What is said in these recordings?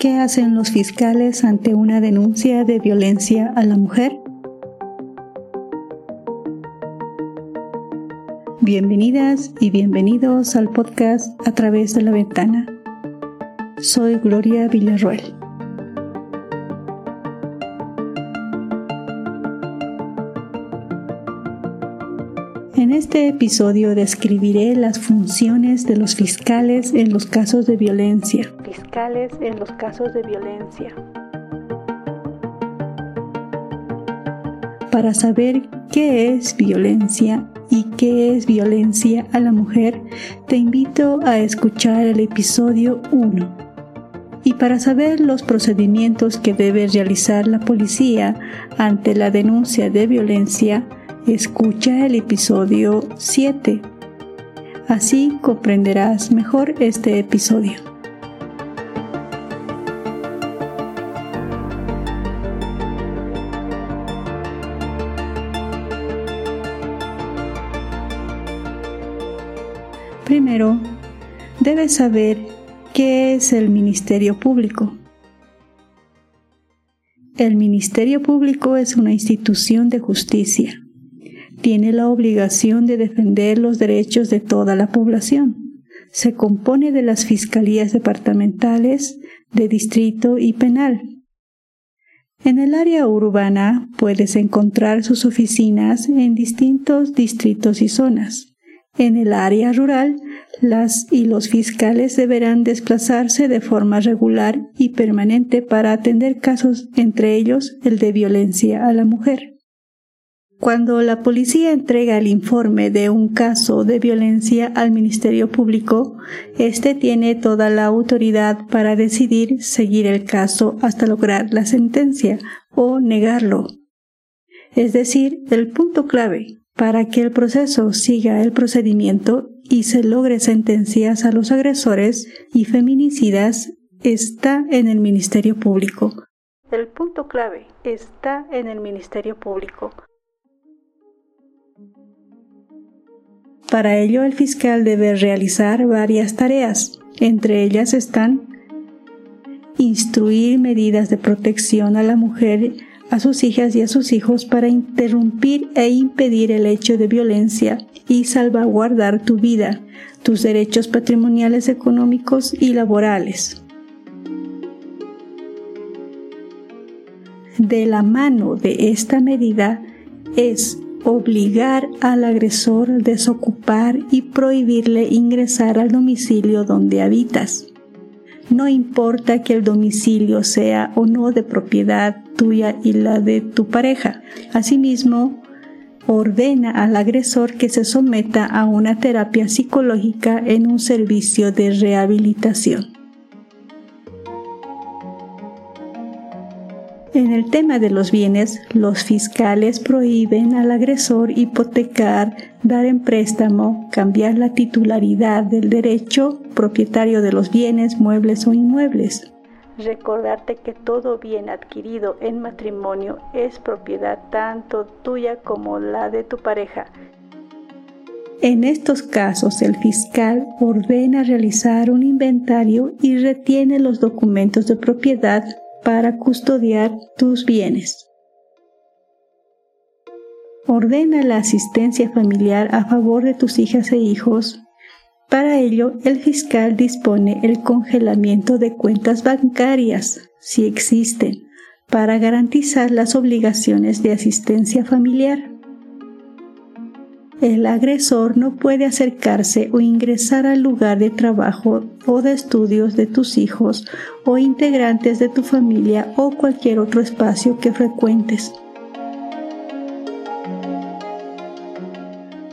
¿Qué hacen los fiscales ante una denuncia de violencia a la mujer? Bienvenidas y bienvenidos al podcast A través de la ventana. Soy Gloria Villarroel. En este episodio describiré las funciones de los fiscales en los casos de violencia. Fiscales en los casos de violencia. Para saber qué es violencia y qué es violencia a la mujer, te invito a escuchar el episodio 1. Y para saber los procedimientos que debe realizar la policía ante la denuncia de violencia, escucha el episodio 7. Así comprenderás mejor este episodio. Primero, debes saber qué es el Ministerio Público. El Ministerio Público es una institución de justicia tiene la obligación de defender los derechos de toda la población. Se compone de las fiscalías departamentales, de distrito y penal. En el área urbana puedes encontrar sus oficinas en distintos distritos y zonas. En el área rural, las y los fiscales deberán desplazarse de forma regular y permanente para atender casos, entre ellos el de violencia a la mujer. Cuando la policía entrega el informe de un caso de violencia al Ministerio Público, éste tiene toda la autoridad para decidir seguir el caso hasta lograr la sentencia o negarlo. Es decir, el punto clave para que el proceso siga el procedimiento y se logre sentencias a los agresores y feminicidas está en el Ministerio Público. El punto clave está en el Ministerio Público. Para ello, el fiscal debe realizar varias tareas. Entre ellas están instruir medidas de protección a la mujer, a sus hijas y a sus hijos para interrumpir e impedir el hecho de violencia y salvaguardar tu vida, tus derechos patrimoniales, económicos y laborales. De la mano de esta medida es obligar al agresor a desocupar y prohibirle ingresar al domicilio donde habitas. No importa que el domicilio sea o no de propiedad tuya y la de tu pareja. Asimismo, ordena al agresor que se someta a una terapia psicológica en un servicio de rehabilitación. En el tema de los bienes, los fiscales prohíben al agresor hipotecar, dar en préstamo, cambiar la titularidad del derecho propietario de los bienes, muebles o inmuebles. Recordarte que todo bien adquirido en matrimonio es propiedad tanto tuya como la de tu pareja. En estos casos, el fiscal ordena realizar un inventario y retiene los documentos de propiedad para custodiar tus bienes. Ordena la asistencia familiar a favor de tus hijas e hijos. Para ello, el fiscal dispone el congelamiento de cuentas bancarias, si existen, para garantizar las obligaciones de asistencia familiar el agresor no puede acercarse o ingresar al lugar de trabajo o de estudios de tus hijos o integrantes de tu familia o cualquier otro espacio que frecuentes.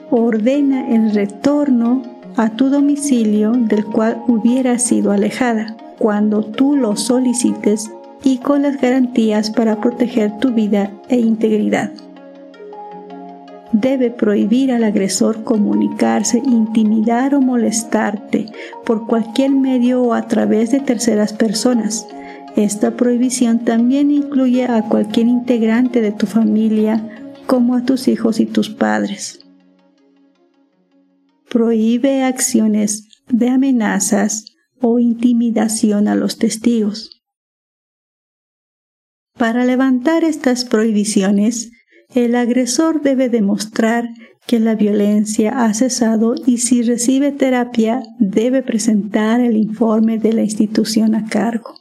Ordena el retorno a tu domicilio del cual hubiera sido alejada cuando tú lo solicites y con las garantías para proteger tu vida e integridad debe prohibir al agresor comunicarse, intimidar o molestarte por cualquier medio o a través de terceras personas. Esta prohibición también incluye a cualquier integrante de tu familia, como a tus hijos y tus padres. Prohíbe acciones de amenazas o intimidación a los testigos. Para levantar estas prohibiciones, el agresor debe demostrar que la violencia ha cesado y si recibe terapia debe presentar el informe de la institución a cargo.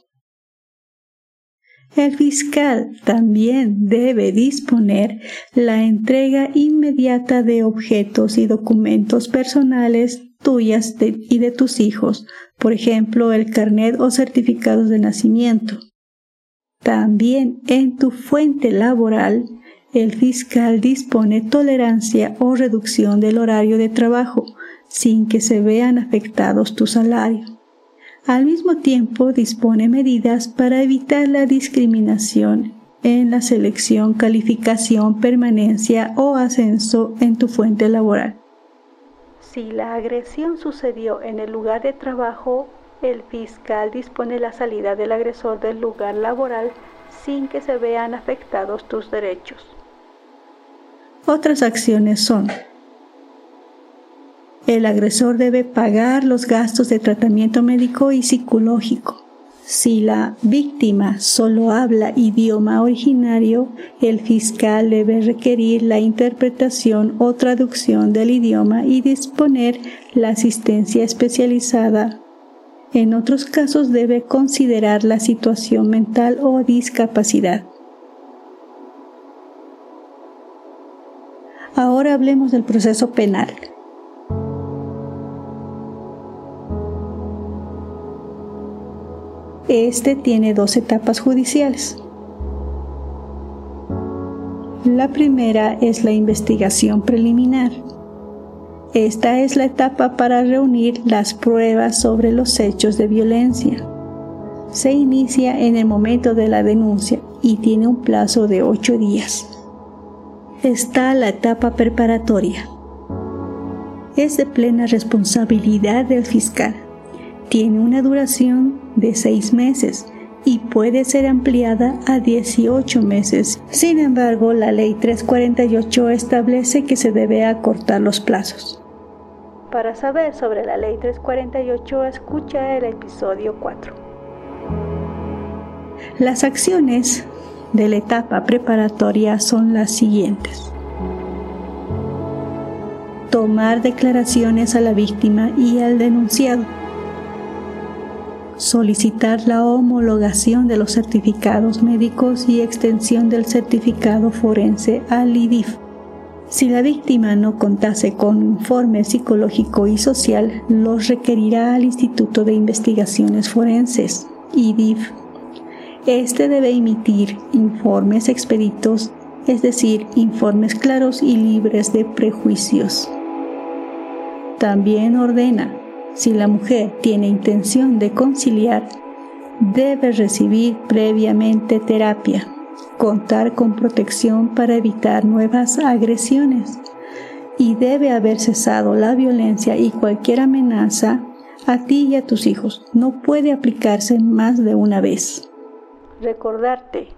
El fiscal también debe disponer la entrega inmediata de objetos y documentos personales tuyas y de tus hijos, por ejemplo, el carnet o certificados de nacimiento. También en tu fuente laboral, el fiscal dispone tolerancia o reducción del horario de trabajo sin que se vean afectados tu salario. Al mismo tiempo dispone medidas para evitar la discriminación en la selección, calificación, permanencia o ascenso en tu fuente laboral. Si la agresión sucedió en el lugar de trabajo, el fiscal dispone la salida del agresor del lugar laboral sin que se vean afectados tus derechos. Otras acciones son el agresor debe pagar los gastos de tratamiento médico y psicológico. Si la víctima solo habla idioma originario, el fiscal debe requerir la interpretación o traducción del idioma y disponer la asistencia especializada. En otros casos debe considerar la situación mental o discapacidad. Ahora hablemos del proceso penal. Este tiene dos etapas judiciales. La primera es la investigación preliminar. Esta es la etapa para reunir las pruebas sobre los hechos de violencia. Se inicia en el momento de la denuncia y tiene un plazo de ocho días. Está la etapa preparatoria. Es de plena responsabilidad del fiscal tiene una duración de seis meses y puede ser ampliada a 18 meses. Sin embargo, la Ley 348 establece que se debe acortar los plazos. Para saber sobre la Ley 348, escucha el episodio 4. Las acciones de la etapa preparatoria son las siguientes. Tomar declaraciones a la víctima y al denunciado solicitar la homologación de los certificados médicos y extensión del certificado forense al IDIF. Si la víctima no contase con informe psicológico y social, los requerirá al Instituto de Investigaciones Forenses, IDIF. Este debe emitir informes expeditos, es decir, informes claros y libres de prejuicios. También ordena si la mujer tiene intención de conciliar, debe recibir previamente terapia, contar con protección para evitar nuevas agresiones y debe haber cesado la violencia y cualquier amenaza a ti y a tus hijos. No puede aplicarse más de una vez. Recordarte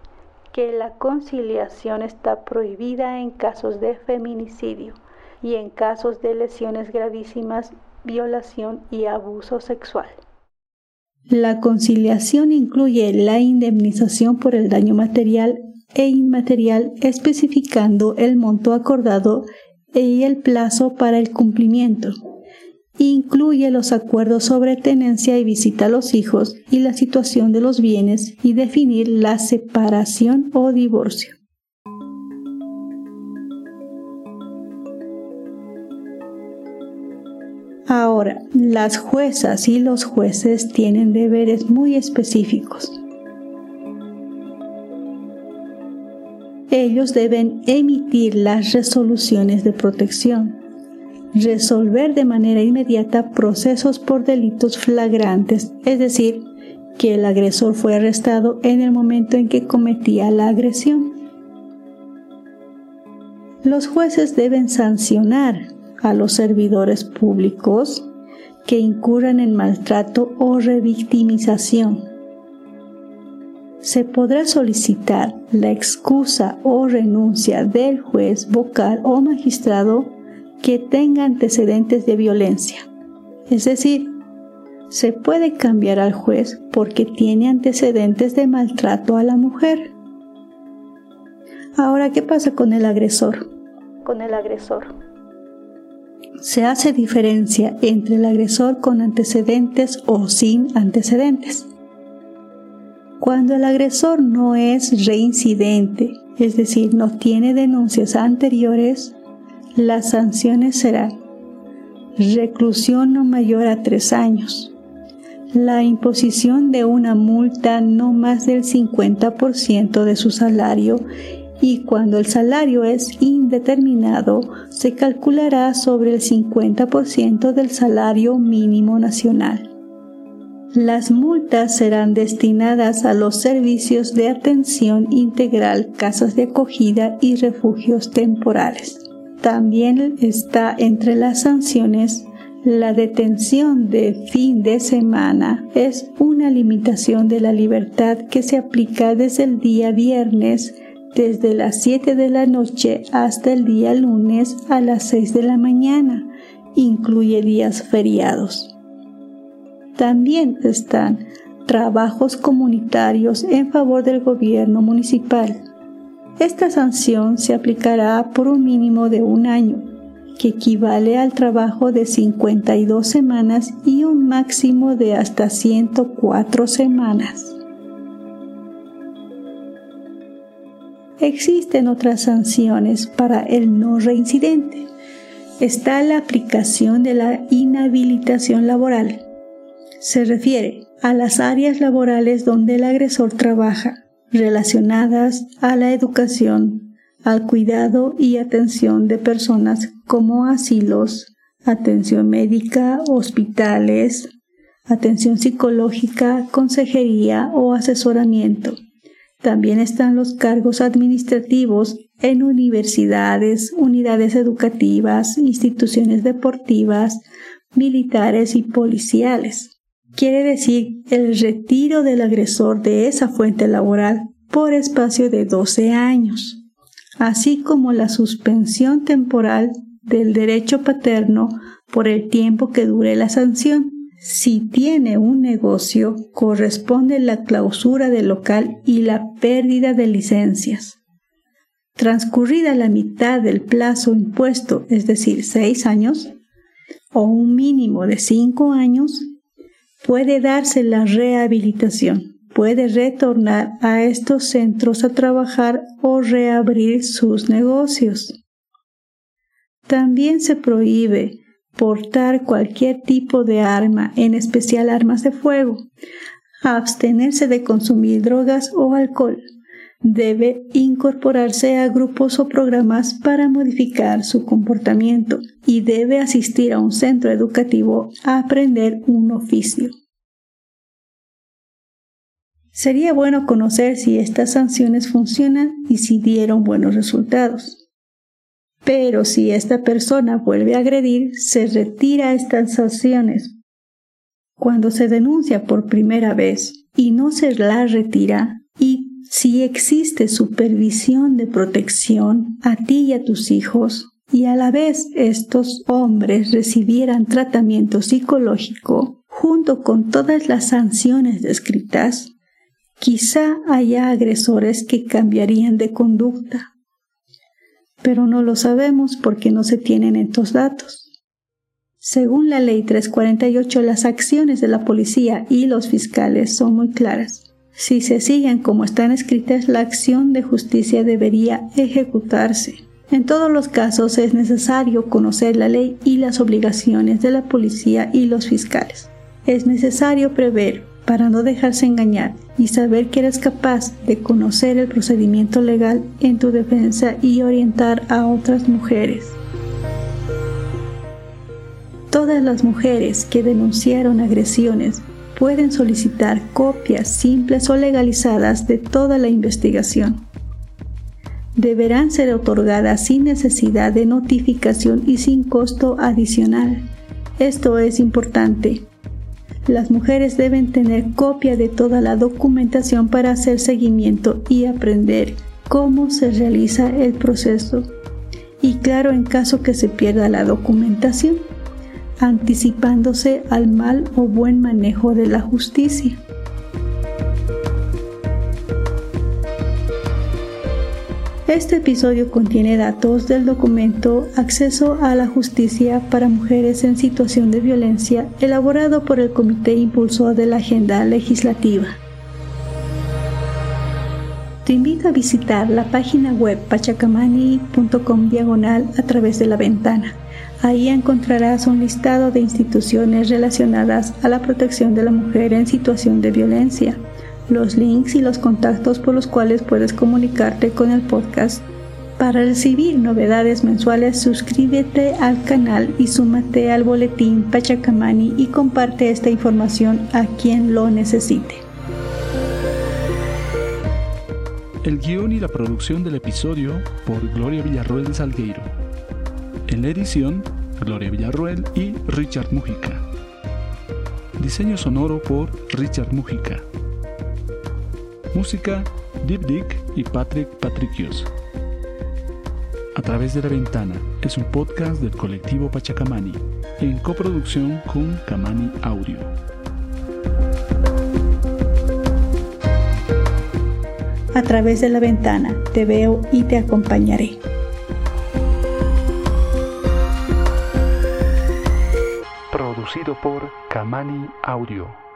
que la conciliación está prohibida en casos de feminicidio y en casos de lesiones gravísimas violación y abuso sexual. La conciliación incluye la indemnización por el daño material e inmaterial especificando el monto acordado y el plazo para el cumplimiento. Incluye los acuerdos sobre tenencia y visita a los hijos y la situación de los bienes y definir la separación o divorcio. Ahora, las juezas y los jueces tienen deberes muy específicos. Ellos deben emitir las resoluciones de protección, resolver de manera inmediata procesos por delitos flagrantes, es decir, que el agresor fue arrestado en el momento en que cometía la agresión. Los jueces deben sancionar a los servidores públicos que incurran en maltrato o revictimización. Se podrá solicitar la excusa o renuncia del juez vocal o magistrado que tenga antecedentes de violencia. Es decir, se puede cambiar al juez porque tiene antecedentes de maltrato a la mujer Ahora, ¿qué pasa con el agresor? Con el agresor. Se hace diferencia entre el agresor con antecedentes o sin antecedentes. Cuando el agresor no es reincidente, es decir, no tiene denuncias anteriores, las sanciones serán reclusión no mayor a tres años, la imposición de una multa no más del 50% de su salario y cuando el salario es indeterminado se calculará sobre el 50% del salario mínimo nacional. Las multas serán destinadas a los servicios de atención integral, casas de acogida y refugios temporales. También está entre las sanciones la detención de fin de semana es una limitación de la libertad que se aplica desde el día viernes desde las 7 de la noche hasta el día lunes a las 6 de la mañana. Incluye días feriados. También están trabajos comunitarios en favor del gobierno municipal. Esta sanción se aplicará por un mínimo de un año, que equivale al trabajo de 52 semanas y un máximo de hasta 104 semanas. Existen otras sanciones para el no reincidente. Está la aplicación de la inhabilitación laboral. Se refiere a las áreas laborales donde el agresor trabaja, relacionadas a la educación, al cuidado y atención de personas como asilos, atención médica, hospitales, atención psicológica, consejería o asesoramiento también están los cargos administrativos en universidades, unidades educativas, instituciones deportivas, militares y policiales. Quiere decir el retiro del agresor de esa fuente laboral por espacio de 12 años, así como la suspensión temporal del derecho paterno por el tiempo que dure la sanción si tiene un negocio, corresponde la clausura del local y la pérdida de licencias. Transcurrida la mitad del plazo impuesto, es decir, seis años, o un mínimo de cinco años, puede darse la rehabilitación. Puede retornar a estos centros a trabajar o reabrir sus negocios. También se prohíbe portar cualquier tipo de arma, en especial armas de fuego, abstenerse de consumir drogas o alcohol. Debe incorporarse a grupos o programas para modificar su comportamiento y debe asistir a un centro educativo a aprender un oficio. Sería bueno conocer si estas sanciones funcionan y si dieron buenos resultados. Pero si esta persona vuelve a agredir, se retira estas sanciones. Cuando se denuncia por primera vez y no se la retira, y si existe supervisión de protección a ti y a tus hijos, y a la vez estos hombres recibieran tratamiento psicológico junto con todas las sanciones descritas, quizá haya agresores que cambiarían de conducta pero no lo sabemos porque no se tienen estos datos. Según la ley 348, las acciones de la policía y los fiscales son muy claras. Si se siguen como están escritas, la acción de justicia debería ejecutarse. En todos los casos es necesario conocer la ley y las obligaciones de la policía y los fiscales. Es necesario prever para no dejarse engañar y saber que eres capaz de conocer el procedimiento legal en tu defensa y orientar a otras mujeres. Todas las mujeres que denunciaron agresiones pueden solicitar copias simples o legalizadas de toda la investigación. Deberán ser otorgadas sin necesidad de notificación y sin costo adicional. Esto es importante las mujeres deben tener copia de toda la documentación para hacer seguimiento y aprender cómo se realiza el proceso. Y claro, en caso que se pierda la documentación, anticipándose al mal o buen manejo de la justicia. Este episodio contiene datos del documento Acceso a la Justicia para Mujeres en Situación de Violencia elaborado por el Comité Impulsor de la Agenda Legislativa. Te invito a visitar la página web pachacamani.com diagonal a través de la ventana. Ahí encontrarás un listado de instituciones relacionadas a la protección de la mujer en situación de violencia, los links y los contactos por los cuales puedes comunicarte con el podcast. Para recibir novedades mensuales, suscríbete al canal y súmate al boletín Pachacamani y comparte esta información a quien lo necesite. El guion y la producción del episodio por Gloria Villarroel Salgueiro. En la edición, Gloria Villarroel y Richard Mujica. Diseño sonoro por Richard Mujica. Música, Deep Dick y Patrick Patricios. A través de la ventana es un podcast del colectivo Pachacamani en coproducción con Camani Audio. A través de la ventana te veo y te acompañaré. Producido por Kamani Audio.